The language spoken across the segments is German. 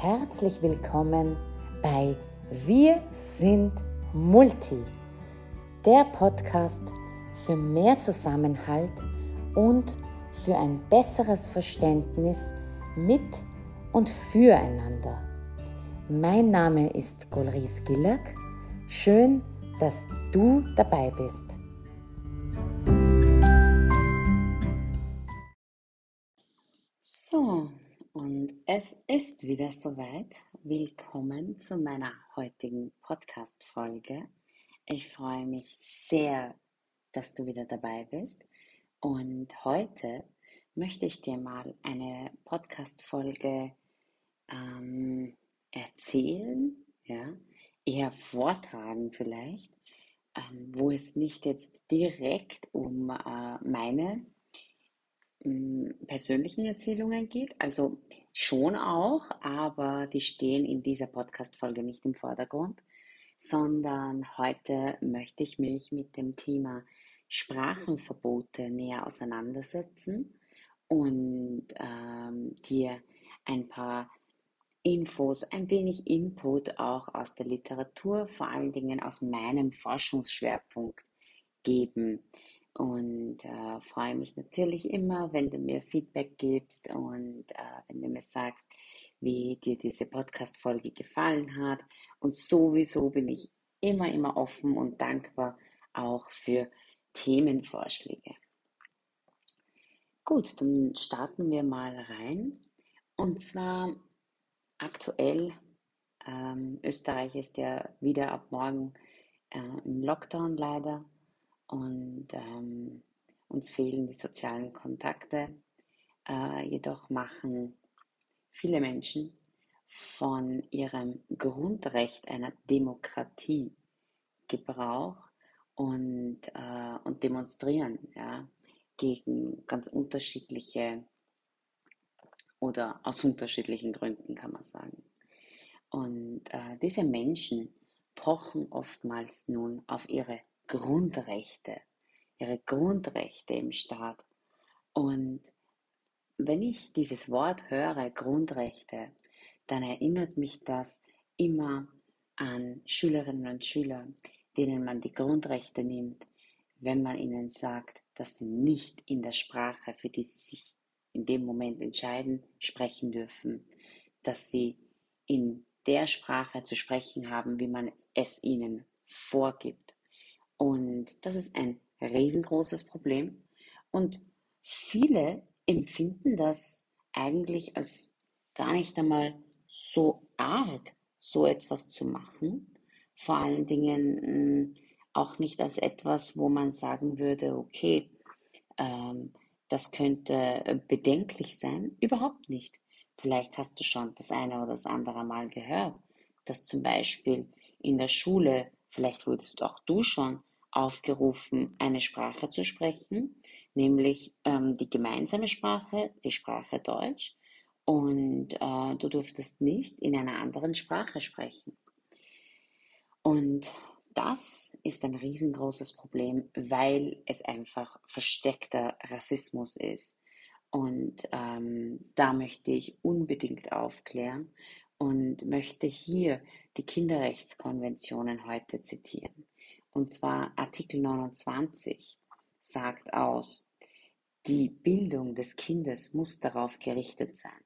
Herzlich willkommen bei Wir sind Multi, der Podcast für mehr Zusammenhalt und für ein besseres Verständnis mit und füreinander. Mein Name ist Golris Gillack. Schön, dass du dabei bist. Es ist wieder soweit. Willkommen zu meiner heutigen Podcast-Folge. Ich freue mich sehr, dass du wieder dabei bist. Und heute möchte ich dir mal eine Podcast-Folge ähm, erzählen, ja, eher vortragen vielleicht, ähm, wo es nicht jetzt direkt um äh, meine hm, persönlichen Erzählungen geht. Also schon auch, aber die stehen in dieser Podcast-Folge nicht im Vordergrund, sondern heute möchte ich mich mit dem Thema Sprachenverbote näher auseinandersetzen und ähm, dir ein paar Infos, ein wenig Input auch aus der Literatur, vor allen Dingen aus meinem Forschungsschwerpunkt geben und äh, freue mich natürlich immer, wenn du mir Feedback gibst und äh, wenn du mir sagst, wie dir diese Podcast-Folge gefallen hat. Und sowieso bin ich immer, immer offen und dankbar auch für Themenvorschläge. Gut, dann starten wir mal rein. Und zwar aktuell, ähm, Österreich ist ja wieder ab morgen äh, im Lockdown leider und ähm, uns fehlen die sozialen Kontakte. Äh, jedoch machen viele Menschen von ihrem Grundrecht einer Demokratie Gebrauch und, äh, und demonstrieren ja, gegen ganz unterschiedliche oder aus unterschiedlichen Gründen kann man sagen. Und äh, diese Menschen pochen oftmals nun auf ihre Grundrechte, ihre Grundrechte im Staat. Und wenn ich dieses Wort höre, Grundrechte, dann erinnert mich das immer an Schülerinnen und Schüler, denen man die Grundrechte nimmt, wenn man ihnen sagt, dass sie nicht in der Sprache, für die sie sich in dem Moment entscheiden, sprechen dürfen, dass sie in der Sprache zu sprechen haben, wie man es ihnen vorgibt. Und das ist ein riesengroßes Problem. Und viele empfinden das eigentlich als gar nicht einmal so arg, so etwas zu machen. Vor allen Dingen hm, auch nicht als etwas, wo man sagen würde, okay, ähm, das könnte bedenklich sein. Überhaupt nicht. Vielleicht hast du schon das eine oder das andere Mal gehört, dass zum Beispiel in der Schule, vielleicht wurdest auch du schon aufgerufen, eine Sprache zu sprechen, nämlich ähm, die gemeinsame Sprache, die Sprache Deutsch. Und äh, du durftest nicht in einer anderen Sprache sprechen. Und das ist ein riesengroßes Problem, weil es einfach versteckter Rassismus ist. Und ähm, da möchte ich unbedingt aufklären und möchte hier die Kinderrechtskonventionen heute zitieren. Und zwar Artikel 29 sagt aus, die Bildung des Kindes muss darauf gerichtet sein.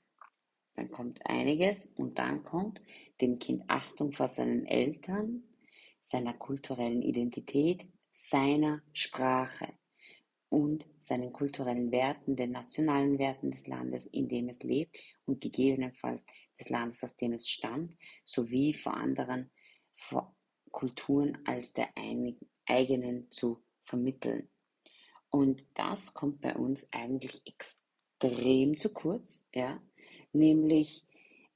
Dann kommt einiges und dann kommt dem Kind Achtung vor seinen Eltern, seiner kulturellen Identität, seiner Sprache und seinen kulturellen Werten, den nationalen Werten des Landes, in dem es lebt und gegebenenfalls des Landes, aus dem es stammt, sowie vor anderen vor Kulturen als der eigenen zu vermitteln. Und das kommt bei uns eigentlich extrem zu kurz, ja, nämlich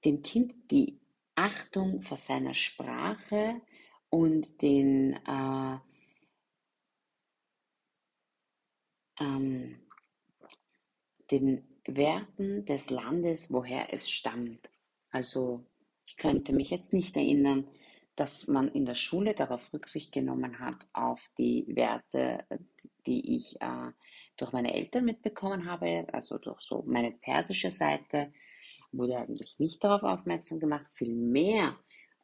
dem Kind die Achtung vor seiner Sprache und den, äh, ähm, den Werten des Landes, woher es stammt. Also ich könnte mich jetzt nicht erinnern, dass man in der Schule darauf Rücksicht genommen hat, auf die Werte, die ich äh, durch meine Eltern mitbekommen habe, also durch so meine persische Seite. wurde eigentlich nicht darauf aufmerksam gemacht. Vielmehr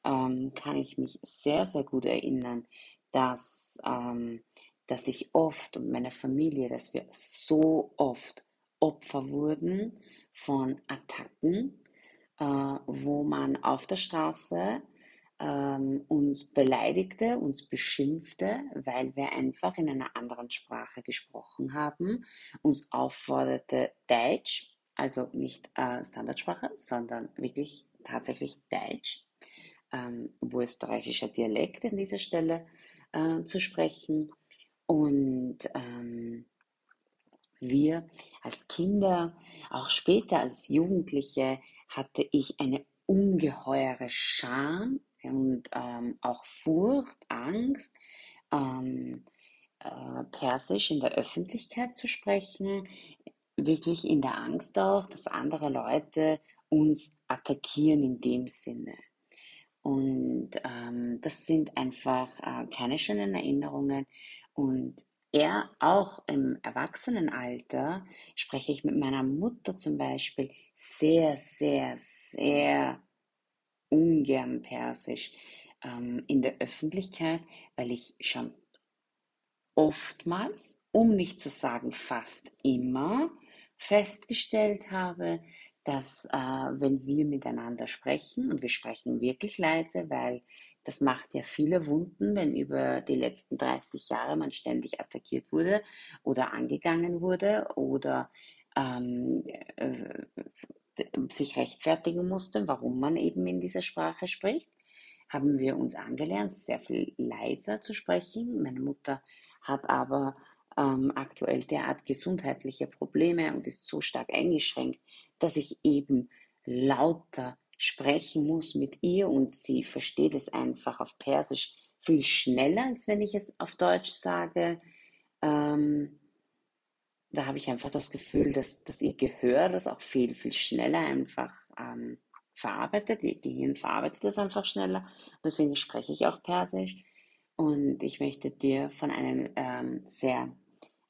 ähm, kann ich mich sehr, sehr gut erinnern, dass, ähm, dass ich oft und meine Familie, dass wir so oft Opfer wurden von Attacken, äh, wo man auf der Straße ähm, uns beleidigte, uns beschimpfte, weil wir einfach in einer anderen Sprache gesprochen haben, uns aufforderte, Deutsch, also nicht äh, Standardsprache, sondern wirklich tatsächlich Deutsch, ähm, österreichischer Dialekt an dieser Stelle äh, zu sprechen. Und ähm, wir als Kinder, auch später als Jugendliche, hatte ich eine ungeheure Scham und ähm, auch Furcht, Angst, ähm, äh, Persisch in der Öffentlichkeit zu sprechen, wirklich in der Angst auch, dass andere Leute uns attackieren in dem Sinne. Und ähm, das sind einfach äh, keine schönen Erinnerungen. Und er auch im Erwachsenenalter spreche ich mit meiner Mutter zum Beispiel sehr, sehr, sehr ungern Persisch ähm, in der Öffentlichkeit, weil ich schon oftmals, um nicht zu sagen fast immer, festgestellt habe, dass äh, wenn wir miteinander sprechen, und wir sprechen wirklich leise, weil das macht ja viele Wunden, wenn über die letzten 30 Jahre man ständig attackiert wurde oder angegangen wurde oder ähm, äh, sich rechtfertigen musste, warum man eben in dieser Sprache spricht, haben wir uns angelernt, sehr viel leiser zu sprechen. Meine Mutter hat aber ähm, aktuell derart gesundheitliche Probleme und ist so stark eingeschränkt, dass ich eben lauter sprechen muss mit ihr und sie versteht es einfach auf Persisch viel schneller, als wenn ich es auf Deutsch sage. Ähm, da habe ich einfach das Gefühl, dass, dass ihr Gehör das auch viel, viel schneller einfach ähm, verarbeitet. Ihr Gehirn verarbeitet das einfach schneller. Deswegen spreche ich auch Persisch. Und ich möchte dir von einem ähm, sehr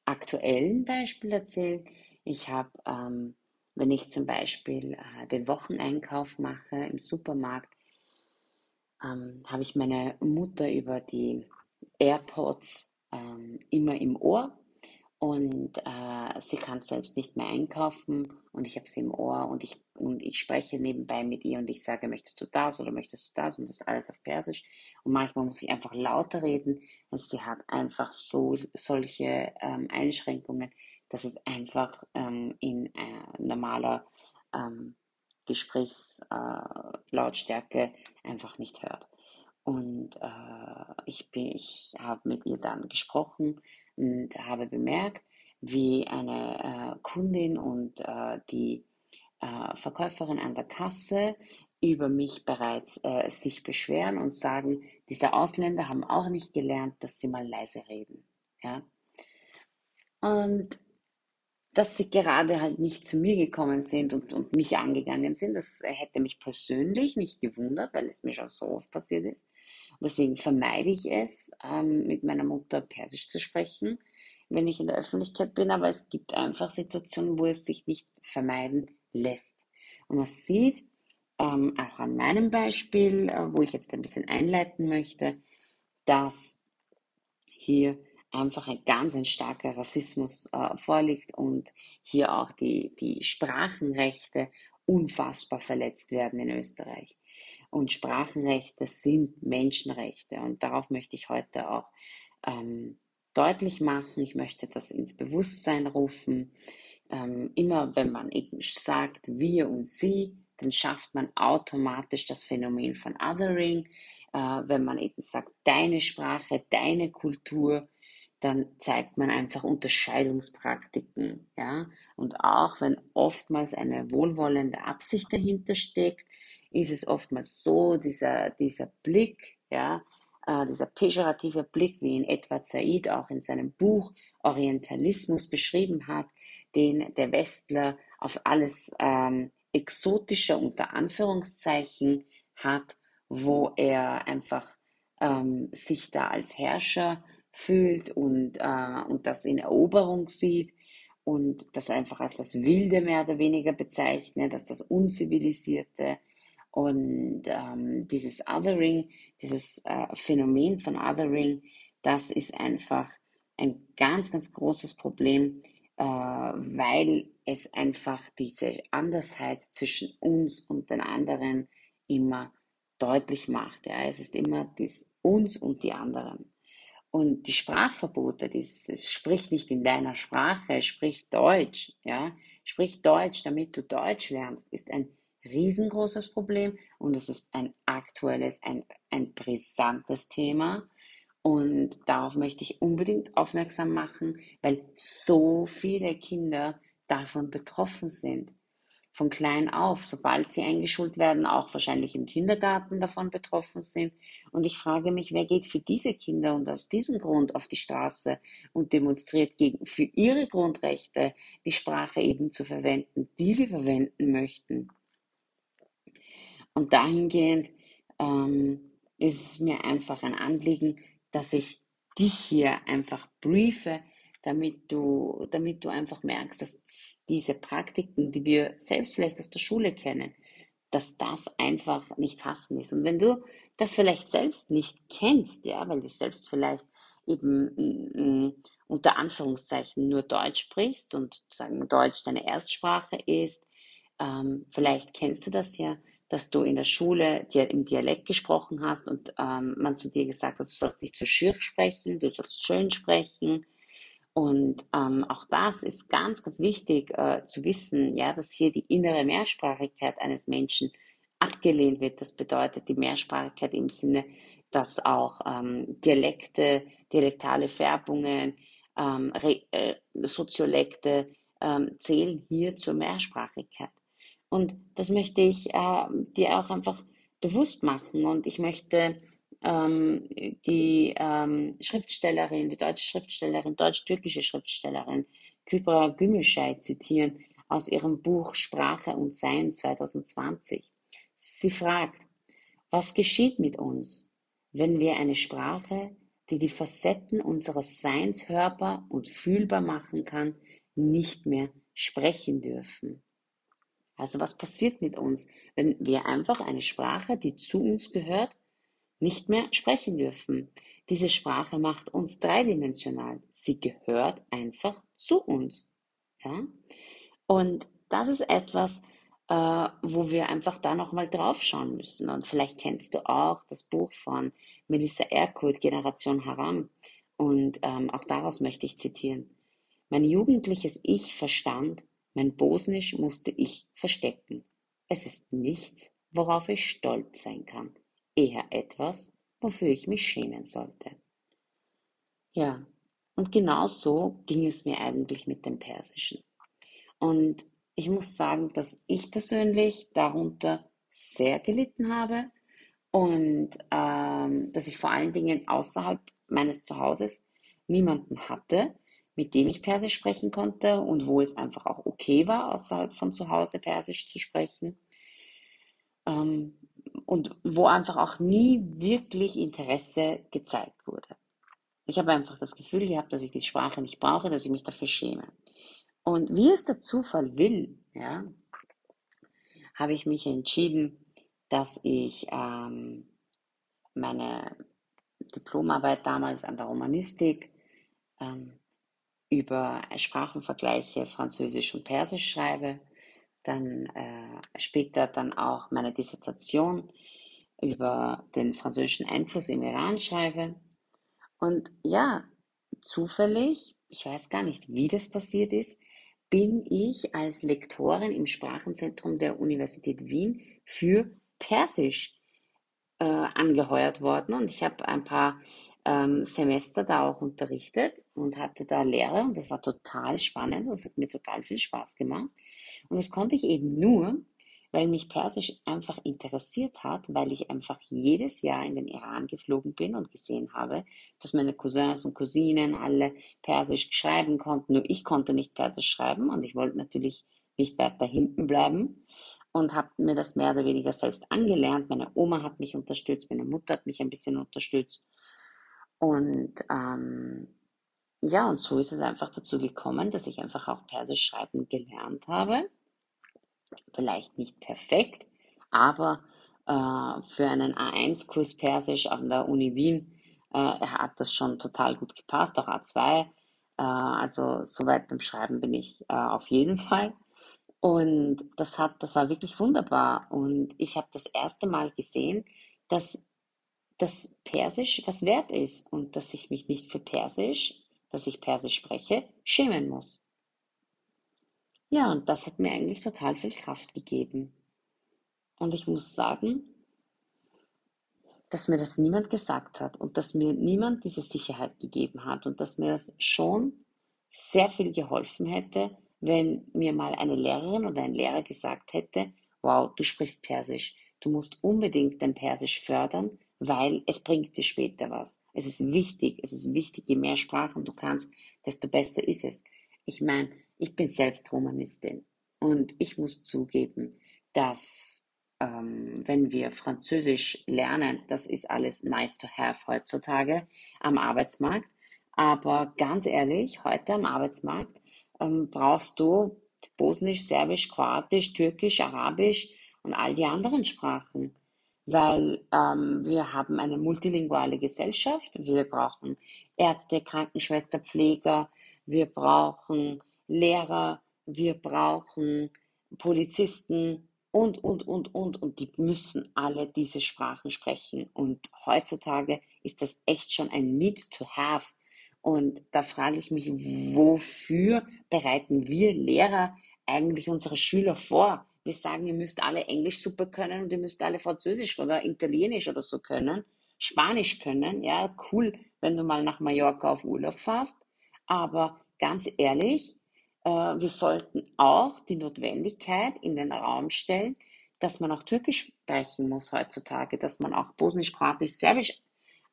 aktuellen Beispiel erzählen. Ich habe, ähm, wenn ich zum Beispiel äh, den Wocheneinkauf mache im Supermarkt, ähm, habe ich meine Mutter über die AirPods ähm, immer im Ohr und äh, sie kann selbst nicht mehr einkaufen und ich habe sie im Ohr und ich, und ich spreche nebenbei mit ihr und ich sage, möchtest du das oder möchtest du das und das alles auf Persisch und manchmal muss ich einfach lauter reden. Also sie hat einfach so solche ähm, Einschränkungen, dass es einfach ähm, in äh, normaler ähm, Gesprächslautstärke äh, einfach nicht hört. Und äh, ich, ich habe mit ihr dann gesprochen und habe bemerkt, wie eine äh, Kundin und äh, die äh, Verkäuferin an der Kasse über mich bereits äh, sich beschweren und sagen, diese Ausländer haben auch nicht gelernt, dass sie mal leise reden. Ja? Und dass sie gerade halt nicht zu mir gekommen sind und, und mich angegangen sind, das hätte mich persönlich nicht gewundert, weil es mir schon so oft passiert ist. Deswegen vermeide ich es, ähm, mit meiner Mutter Persisch zu sprechen, wenn ich in der Öffentlichkeit bin, aber es gibt einfach Situationen, wo es sich nicht vermeiden lässt. Und man sieht, ähm, auch an meinem Beispiel, äh, wo ich jetzt ein bisschen einleiten möchte, dass hier einfach ein ganz ein starker Rassismus äh, vorliegt und hier auch die, die Sprachenrechte unfassbar verletzt werden in Österreich. Und Sprachenrechte sind Menschenrechte und darauf möchte ich heute auch ähm, deutlich machen. Ich möchte das ins Bewusstsein rufen. Ähm, immer wenn man eben sagt wir und sie, dann schafft man automatisch das Phänomen von Othering. Äh, wenn man eben sagt deine Sprache, deine Kultur, dann zeigt man einfach Unterscheidungspraktiken, ja. Und auch wenn oftmals eine wohlwollende Absicht dahinter steckt, ist es oftmals so, dieser, dieser Blick, ja, äh, dieser pejorative Blick, wie ihn Edward Said auch in seinem Buch Orientalismus beschrieben hat, den der Westler auf alles ähm, exotische unter Anführungszeichen hat, wo er einfach ähm, sich da als Herrscher fühlt und, äh, und das in Eroberung sieht und das einfach als das Wilde mehr oder weniger bezeichnet, als das Unzivilisierte. Und ähm, dieses Othering, dieses äh, Phänomen von Othering, das ist einfach ein ganz, ganz großes Problem, äh, weil es einfach diese Andersheit zwischen uns und den anderen immer deutlich macht. Ja. Es ist immer das uns und die anderen. Und die Sprachverbote, dieses sprich nicht in deiner Sprache, sprich Deutsch, ja, sprich Deutsch, damit du Deutsch lernst, ist ein riesengroßes Problem und es ist ein aktuelles, ein, ein brisantes Thema. Und darauf möchte ich unbedingt aufmerksam machen, weil so viele Kinder davon betroffen sind von klein auf, sobald sie eingeschult werden, auch wahrscheinlich im Kindergarten davon betroffen sind. Und ich frage mich, wer geht für diese Kinder und aus diesem Grund auf die Straße und demonstriert gegen, für ihre Grundrechte, die Sprache eben zu verwenden, die sie verwenden möchten. Und dahingehend ähm, ist es mir einfach ein Anliegen, dass ich dich hier einfach briefe, damit du, damit du einfach merkst, dass diese Praktiken, die wir selbst vielleicht aus der Schule kennen, dass das einfach nicht passend ist. Und wenn du das vielleicht selbst nicht kennst, ja, weil du selbst vielleicht eben mm, mm, unter Anführungszeichen nur Deutsch sprichst und sagen Deutsch deine Erstsprache ist, ähm, vielleicht kennst du das ja, dass du in der Schule im Dialekt gesprochen hast und ähm, man zu dir gesagt hat, du sollst nicht zu schür sprechen, du sollst schön sprechen, und ähm, auch das ist ganz, ganz wichtig äh, zu wissen, ja, dass hier die innere Mehrsprachigkeit eines Menschen abgelehnt wird. Das bedeutet die Mehrsprachigkeit im Sinne, dass auch ähm, Dialekte, dialektale Färbungen, ähm, äh, Soziolekte ähm, zählen hier zur Mehrsprachigkeit. Und das möchte ich äh, dir auch einfach bewusst machen. Und ich möchte ähm, die ähm, Schriftstellerin, die deutsche Schriftstellerin, deutsch-türkische Schriftstellerin Kübra Gümüşay zitieren aus ihrem Buch Sprache und Sein 2020. Sie fragt, was geschieht mit uns, wenn wir eine Sprache, die die Facetten unseres Seins hörbar und fühlbar machen kann, nicht mehr sprechen dürfen? Also was passiert mit uns, wenn wir einfach eine Sprache, die zu uns gehört, nicht mehr sprechen dürfen. Diese Sprache macht uns dreidimensional. Sie gehört einfach zu uns. Ja? Und das ist etwas, äh, wo wir einfach da nochmal drauf schauen müssen. Und vielleicht kennst du auch das Buch von Melissa Erkurt, Generation Haram. Und ähm, auch daraus möchte ich zitieren. Mein jugendliches Ich verstand, mein Bosnisch musste ich verstecken. Es ist nichts, worauf ich stolz sein kann eher etwas, wofür ich mich schämen sollte. Ja, und genau so ging es mir eigentlich mit dem Persischen. Und ich muss sagen, dass ich persönlich darunter sehr gelitten habe und ähm, dass ich vor allen Dingen außerhalb meines Zuhauses niemanden hatte, mit dem ich Persisch sprechen konnte und wo es einfach auch okay war, außerhalb von zu Hause Persisch zu sprechen. Ähm, und wo einfach auch nie wirklich Interesse gezeigt wurde. Ich habe einfach das Gefühl gehabt, dass ich die Sprache nicht brauche, dass ich mich dafür schäme. Und wie es der Zufall will, ja, habe ich mich entschieden, dass ich ähm, meine Diplomarbeit damals an der Romanistik ähm, über Sprachenvergleiche Französisch und Persisch schreibe dann äh, später dann auch meine Dissertation über den französischen Einfluss im Iran schreibe. Und ja, zufällig, ich weiß gar nicht, wie das passiert ist, bin ich als Lektorin im Sprachenzentrum der Universität Wien für Persisch äh, angeheuert worden und ich habe ein paar ähm, Semester da auch unterrichtet und hatte da Lehre und das war total spannend, das hat mir total viel Spaß gemacht. Und das konnte ich eben nur, weil mich Persisch einfach interessiert hat, weil ich einfach jedes Jahr in den Iran geflogen bin und gesehen habe, dass meine Cousins und Cousinen alle Persisch schreiben konnten. Nur ich konnte nicht Persisch schreiben und ich wollte natürlich nicht weiter hinten bleiben und habe mir das mehr oder weniger selbst angelernt. Meine Oma hat mich unterstützt, meine Mutter hat mich ein bisschen unterstützt. Und ähm, ja, und so ist es einfach dazu gekommen, dass ich einfach auch Persisch schreiben gelernt habe. Vielleicht nicht perfekt, aber äh, für einen A1-Kurs Persisch an der Uni Wien äh, hat das schon total gut gepasst, auch A2. Äh, also soweit beim Schreiben bin ich äh, auf jeden Fall. Und das hat, das war wirklich wunderbar. Und ich habe das erste Mal gesehen, dass dass Persisch was wert ist und dass ich mich nicht für Persisch, dass ich Persisch spreche, schämen muss. Ja, und das hat mir eigentlich total viel Kraft gegeben. Und ich muss sagen, dass mir das niemand gesagt hat und dass mir niemand diese Sicherheit gegeben hat und dass mir das schon sehr viel geholfen hätte, wenn mir mal eine Lehrerin oder ein Lehrer gesagt hätte, wow, du sprichst Persisch, du musst unbedingt dein Persisch fördern, weil es bringt dir später was. Es ist wichtig, es ist wichtig, je mehr Sprachen du kannst, desto besser ist es. Ich meine, ich bin selbst Romanistin und ich muss zugeben, dass ähm, wenn wir Französisch lernen, das ist alles nice to have heutzutage am Arbeitsmarkt. Aber ganz ehrlich, heute am Arbeitsmarkt ähm, brauchst du Bosnisch, Serbisch, Kroatisch, Türkisch, Arabisch und all die anderen Sprachen weil ähm, wir haben eine multilinguale Gesellschaft. Wir brauchen Ärzte, Krankenschwester, Pfleger, wir brauchen Lehrer, wir brauchen Polizisten und, und, und, und. Und die müssen alle diese Sprachen sprechen. Und heutzutage ist das echt schon ein Need to have. Und da frage ich mich, wofür bereiten wir Lehrer eigentlich unsere Schüler vor? Wir sagen, ihr müsst alle Englisch super können und ihr müsst alle Französisch oder Italienisch oder so können, Spanisch können. Ja, cool, wenn du mal nach Mallorca auf Urlaub fährst. Aber ganz ehrlich, äh, wir sollten auch die Notwendigkeit in den Raum stellen, dass man auch Türkisch sprechen muss heutzutage, dass man auch Bosnisch, Kroatisch, Serbisch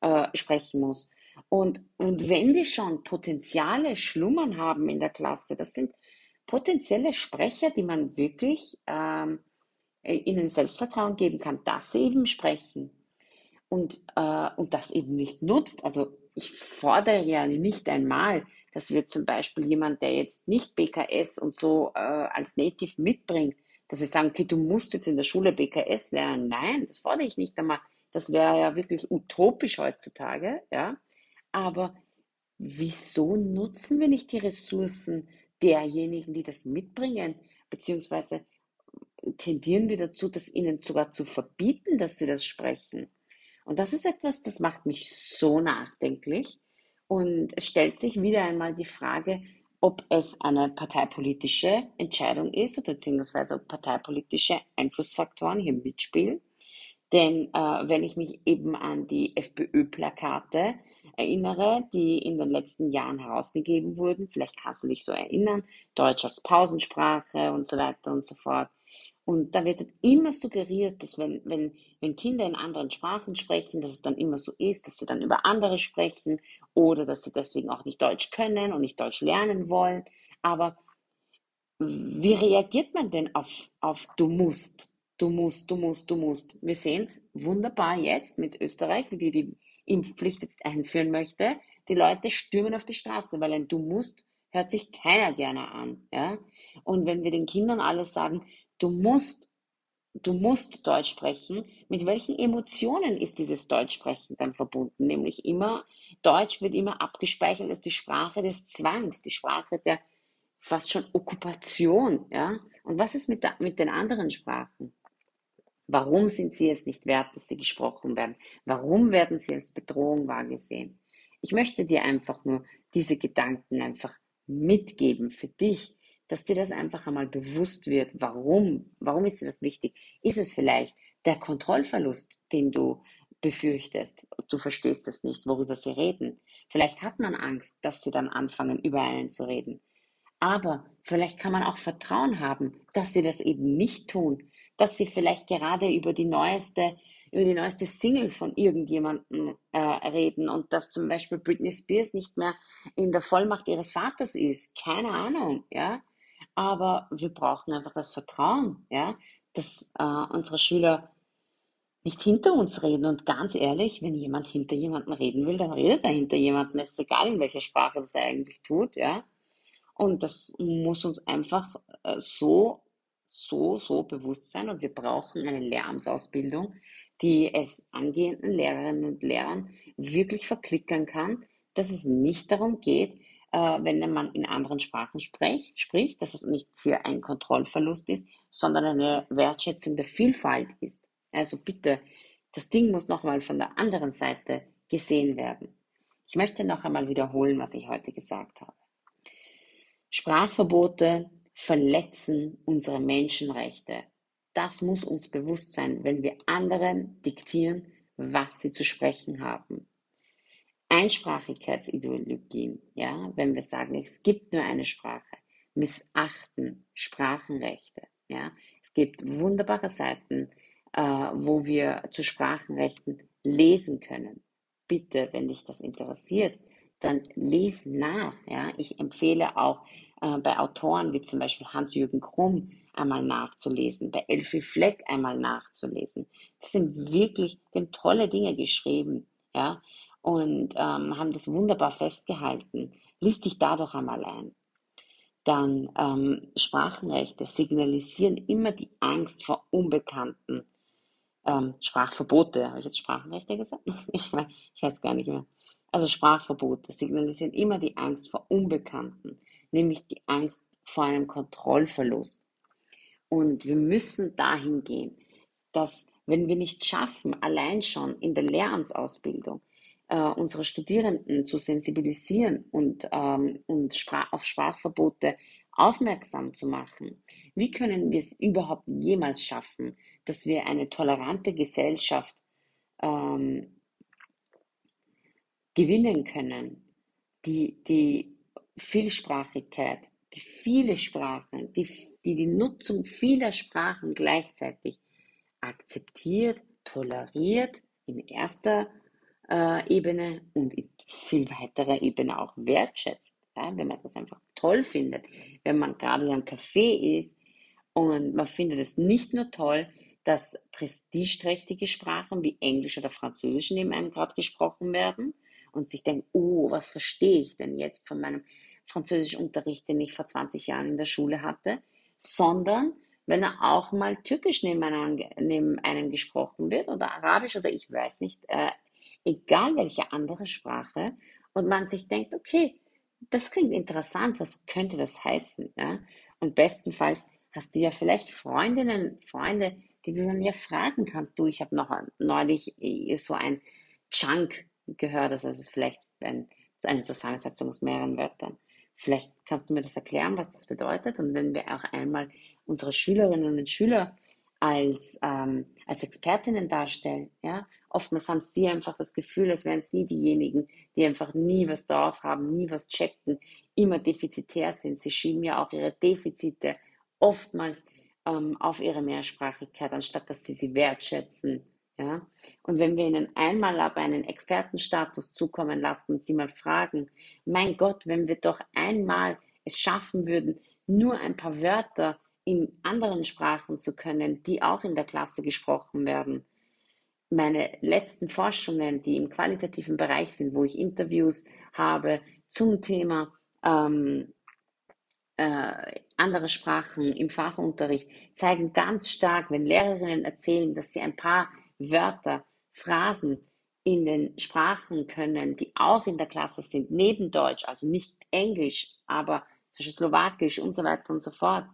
äh, sprechen muss. Und, und wenn wir schon Potenziale schlummern haben in der Klasse, das sind potenzielle Sprecher, die man wirklich ähm, äh, ihnen Selbstvertrauen geben kann, dass sie eben sprechen und, äh, und das eben nicht nutzt. Also ich fordere ja nicht einmal, dass wir zum Beispiel jemand, der jetzt nicht BKS und so äh, als Native mitbringt, dass wir sagen, okay, du musst jetzt in der Schule BKS lernen. Nein, das fordere ich nicht einmal. Das wäre ja wirklich utopisch heutzutage, ja. Aber wieso nutzen wir nicht die Ressourcen derjenigen, die das mitbringen, beziehungsweise tendieren wir dazu, das ihnen sogar zu verbieten, dass sie das sprechen. Und das ist etwas, das macht mich so nachdenklich. Und es stellt sich wieder einmal die Frage, ob es eine parteipolitische Entscheidung ist oder beziehungsweise ob parteipolitische Einflussfaktoren hier mitspielen. Denn äh, wenn ich mich eben an die FPÖ-Plakate erinnere, die in den letzten Jahren herausgegeben wurden, vielleicht kannst du dich so erinnern, Deutsch als Pausensprache und so weiter und so fort. Und da wird immer suggeriert, dass wenn, wenn, wenn Kinder in anderen Sprachen sprechen, dass es dann immer so ist, dass sie dann über andere sprechen oder dass sie deswegen auch nicht Deutsch können und nicht Deutsch lernen wollen. Aber wie reagiert man denn auf, auf du musst? Du musst, du musst, du musst. Wir sehen es wunderbar jetzt mit Österreich, wie die die Impfpflicht jetzt einführen möchte. Die Leute stürmen auf die Straße, weil ein Du musst hört sich keiner gerne an. Ja? Und wenn wir den Kindern alles sagen, du musst, du musst Deutsch sprechen, mit welchen Emotionen ist dieses Deutschsprechen dann verbunden? Nämlich immer, Deutsch wird immer abgespeichert als die Sprache des Zwangs, die Sprache der fast schon Okkupation. Ja? Und was ist mit, mit den anderen Sprachen? Warum sind sie es nicht wert, dass sie gesprochen werden? Warum werden sie als Bedrohung wahrgesehen? Ich möchte dir einfach nur diese Gedanken einfach mitgeben für dich, dass dir das einfach einmal bewusst wird. Warum? Warum ist dir das wichtig? Ist es vielleicht der Kontrollverlust, den du befürchtest? Du verstehst es nicht, worüber sie reden. Vielleicht hat man Angst, dass sie dann anfangen, über einen zu reden. Aber vielleicht kann man auch Vertrauen haben, dass sie das eben nicht tun, dass sie vielleicht gerade über die neueste, über die neueste Single von irgendjemandem äh, reden und dass zum Beispiel Britney Spears nicht mehr in der Vollmacht ihres Vaters ist. Keine Ahnung, ja. Aber wir brauchen einfach das Vertrauen, ja, dass äh, unsere Schüler nicht hinter uns reden. Und ganz ehrlich, wenn jemand hinter jemanden reden will, dann redet er hinter jemanden. Es ist egal, in welcher Sprache das er eigentlich tut, ja. Und das muss uns einfach äh, so, so, so bewusst sein. Und wir brauchen eine Lehramtsausbildung, die es angehenden Lehrerinnen und Lehrern wirklich verklickern kann, dass es nicht darum geht, äh, wenn man in anderen Sprachen spricht, spricht, dass es nicht für ein Kontrollverlust ist, sondern eine Wertschätzung der Vielfalt ist. Also bitte, das Ding muss nochmal von der anderen Seite gesehen werden. Ich möchte noch einmal wiederholen, was ich heute gesagt habe. Sprachverbote verletzen unsere Menschenrechte. Das muss uns bewusst sein, wenn wir anderen diktieren, was sie zu sprechen haben. Einsprachigkeitsideologien, ja, wenn wir sagen, es gibt nur eine Sprache, missachten Sprachenrechte, ja. Es gibt wunderbare Seiten, äh, wo wir zu Sprachenrechten lesen können. Bitte, wenn dich das interessiert, dann lies nach, ja. Ich empfehle auch äh, bei Autoren wie zum Beispiel Hans-Jürgen Krumm einmal nachzulesen, bei Elfie Fleck einmal nachzulesen. Das sind wirklich, die haben tolle Dinge geschrieben, ja und ähm, haben das wunderbar festgehalten. Lies dich da doch einmal ein. Dann ähm, Sprachenrechte signalisieren immer die Angst vor Unbekannten. Ähm, Sprachverbote, habe ich jetzt Sprachenrechte gesagt? Ich, ich weiß gar nicht mehr. Also Sprachverbote signalisieren immer die Angst vor Unbekannten, nämlich die Angst vor einem Kontrollverlust. Und wir müssen dahin gehen, dass wenn wir nicht schaffen, allein schon in der Lehramtsausbildung, äh, unsere Studierenden zu sensibilisieren und, ähm, und Sprach auf Sprachverbote aufmerksam zu machen. Wie können wir es überhaupt jemals schaffen, dass wir eine tolerante Gesellschaft ähm, gewinnen können, die die Vielsprachigkeit, die viele Sprachen, die, die die Nutzung vieler Sprachen gleichzeitig akzeptiert, toleriert, in erster äh, Ebene und in viel weiterer Ebene auch wertschätzt. Ja, wenn man das einfach toll findet, wenn man gerade in einem Café ist und man findet es nicht nur toll, dass prestigeträchtige Sprachen wie Englisch oder Französisch neben einem gerade gesprochen werden und sich denkt, oh, was verstehe ich denn jetzt von meinem Französischunterricht, den ich vor 20 Jahren in der Schule hatte, sondern wenn er auch mal Türkisch neben einem, neben einem gesprochen wird oder Arabisch oder ich weiß nicht, äh, egal welche andere Sprache, und man sich denkt, okay, das klingt interessant, was könnte das heißen? Ja? Und bestenfalls hast du ja vielleicht Freundinnen, Freunde, die du dann ja fragen kannst. Du, ich habe noch neulich so ein Chunk gehört, also es ist vielleicht ein, eine Zusammensetzung aus mehreren Wörtern. Vielleicht kannst du mir das erklären, was das bedeutet. Und wenn wir auch einmal unsere Schülerinnen und Schüler als, ähm, als Expertinnen darstellen. Ja? Oftmals haben sie einfach das Gefühl, als wären sie diejenigen, die einfach nie was drauf haben, nie was checken, immer defizitär sind. Sie schieben ja auch ihre Defizite oftmals ähm, auf ihre Mehrsprachigkeit, anstatt dass sie sie wertschätzen. Ja? Und wenn wir ihnen einmal aber einen Expertenstatus zukommen lassen und sie mal fragen, mein Gott, wenn wir doch einmal es schaffen würden, nur ein paar Wörter in anderen Sprachen zu können, die auch in der Klasse gesprochen werden. Meine letzten Forschungen, die im qualitativen Bereich sind, wo ich Interviews habe zum Thema ähm, äh, andere Sprachen im Fachunterricht, zeigen ganz stark, wenn Lehrerinnen erzählen, dass sie ein paar Wörter, Phrasen in den Sprachen können, die auch in der Klasse sind, neben Deutsch, also nicht Englisch, aber zum Beispiel Slowakisch und so weiter und so fort,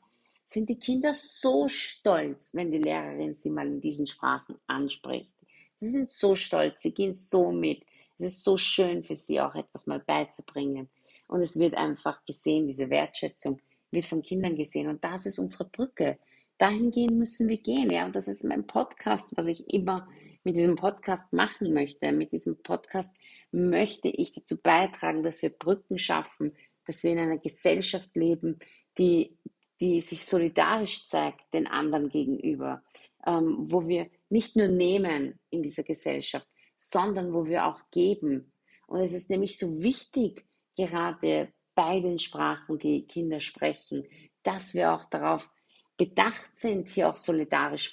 sind die Kinder so stolz, wenn die Lehrerin sie mal in diesen Sprachen anspricht. Sie sind so stolz, sie gehen so mit. Es ist so schön für sie auch etwas mal beizubringen. Und es wird einfach gesehen, diese Wertschätzung wird von Kindern gesehen. Und das ist unsere Brücke. Dahingehend müssen wir gehen. Ja, und das ist mein Podcast, was ich immer mit diesem Podcast machen möchte. Mit diesem Podcast möchte ich dazu beitragen, dass wir Brücken schaffen, dass wir in einer Gesellschaft leben, die die sich solidarisch zeigt den anderen gegenüber, ähm, wo wir nicht nur nehmen in dieser Gesellschaft, sondern wo wir auch geben. Und es ist nämlich so wichtig, gerade bei den Sprachen, die Kinder sprechen, dass wir auch darauf bedacht sind, hier auch solidarisch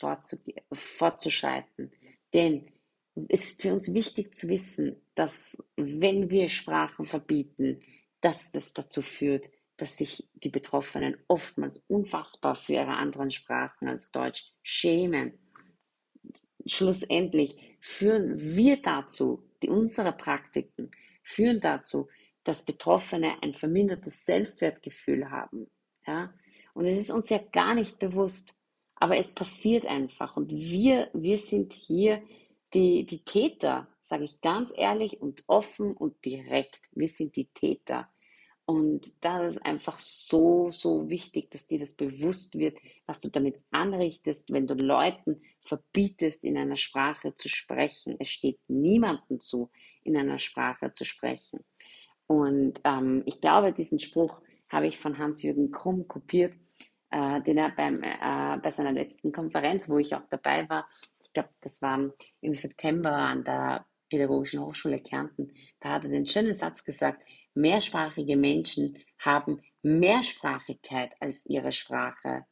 fortzuschreiten. Denn es ist für uns wichtig zu wissen, dass wenn wir Sprachen verbieten, dass das dazu führt, dass sich die Betroffenen oftmals unfassbar für ihre anderen Sprachen als Deutsch schämen. Schlussendlich führen wir dazu, die, unsere Praktiken führen dazu, dass Betroffene ein vermindertes Selbstwertgefühl haben. Ja? Und es ist uns ja gar nicht bewusst, aber es passiert einfach. Und wir, wir sind hier die, die Täter, sage ich ganz ehrlich und offen und direkt. Wir sind die Täter. Und das ist einfach so, so wichtig, dass dir das bewusst wird, was du damit anrichtest, wenn du Leuten verbietest, in einer Sprache zu sprechen. Es steht niemandem zu, in einer Sprache zu sprechen. Und ähm, ich glaube, diesen Spruch habe ich von Hans-Jürgen Krumm kopiert, äh, den er beim, äh, bei seiner letzten Konferenz, wo ich auch dabei war, ich glaube, das war im September an der Pädagogischen Hochschule Kärnten, da hat er den schönen Satz gesagt, mehrsprachige Menschen haben Mehrsprachigkeit als ihre Sprache.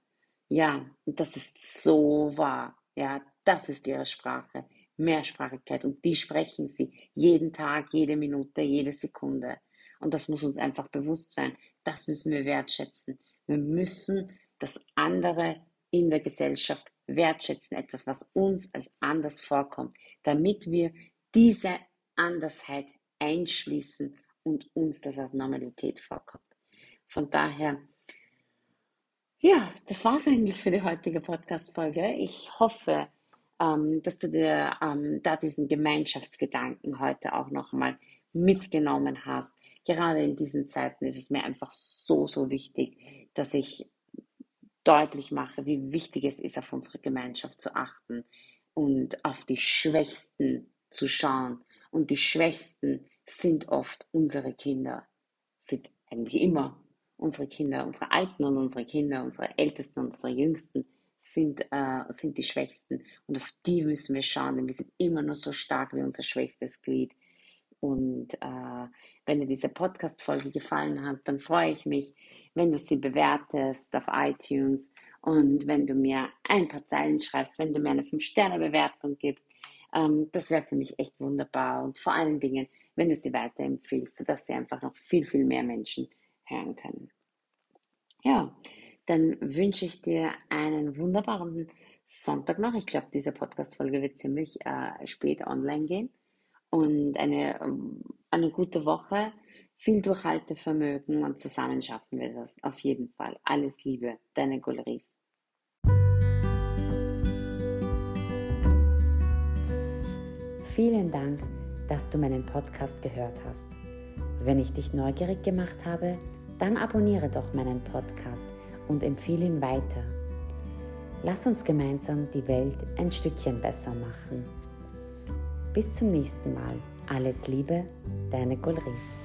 Ja, das ist so wahr. Ja, das ist ihre Sprache. Mehrsprachigkeit. Und die sprechen sie jeden Tag, jede Minute, jede Sekunde. Und das muss uns einfach bewusst sein. Das müssen wir wertschätzen. Wir müssen das andere in der Gesellschaft wertschätzen. Etwas, was uns als anders vorkommt, damit wir diese Andersheit einschließen und uns das als Normalität vorkommt. Von daher, ja, das war es eigentlich für die heutige Podcast-Folge. Ich hoffe, ähm, dass du dir ähm, da diesen Gemeinschaftsgedanken heute auch nochmal mitgenommen hast. Gerade in diesen Zeiten ist es mir einfach so, so wichtig, dass ich deutlich mache, wie wichtig es ist, auf unsere Gemeinschaft zu achten und auf die Schwächsten zu schauen. Und die Schwächsten sind oft unsere Kinder, sind eigentlich immer unsere Kinder, unsere Alten und unsere Kinder, unsere Ältesten und unsere Jüngsten sind, äh, sind die Schwächsten. Und auf die müssen wir schauen, denn wir sind immer nur so stark wie unser schwächstes Glied. Und äh, wenn dir diese Podcast-Folge gefallen hat, dann freue ich mich, wenn du sie bewertest auf iTunes und wenn du mir ein paar Zeilen schreibst, wenn du mir eine 5-Sterne-Bewertung gibst. Ähm, das wäre für mich echt wunderbar. Und vor allen Dingen, wenn du sie weiterempfiehlst, sodass sie einfach noch viel, viel mehr Menschen hören können. Ja, dann wünsche ich dir einen wunderbaren Sonntag noch. Ich glaube, diese Podcast-Folge wird ziemlich äh, spät online gehen. Und eine, ähm, eine gute Woche, viel Durchhaltevermögen und zusammen schaffen wir das. Auf jeden Fall. Alles Liebe, deine Gulris. Vielen Dank, dass du meinen Podcast gehört hast. Wenn ich dich neugierig gemacht habe, dann abonniere doch meinen Podcast und empfehle ihn weiter. Lass uns gemeinsam die Welt ein Stückchen besser machen. Bis zum nächsten Mal. Alles Liebe, deine Gulris.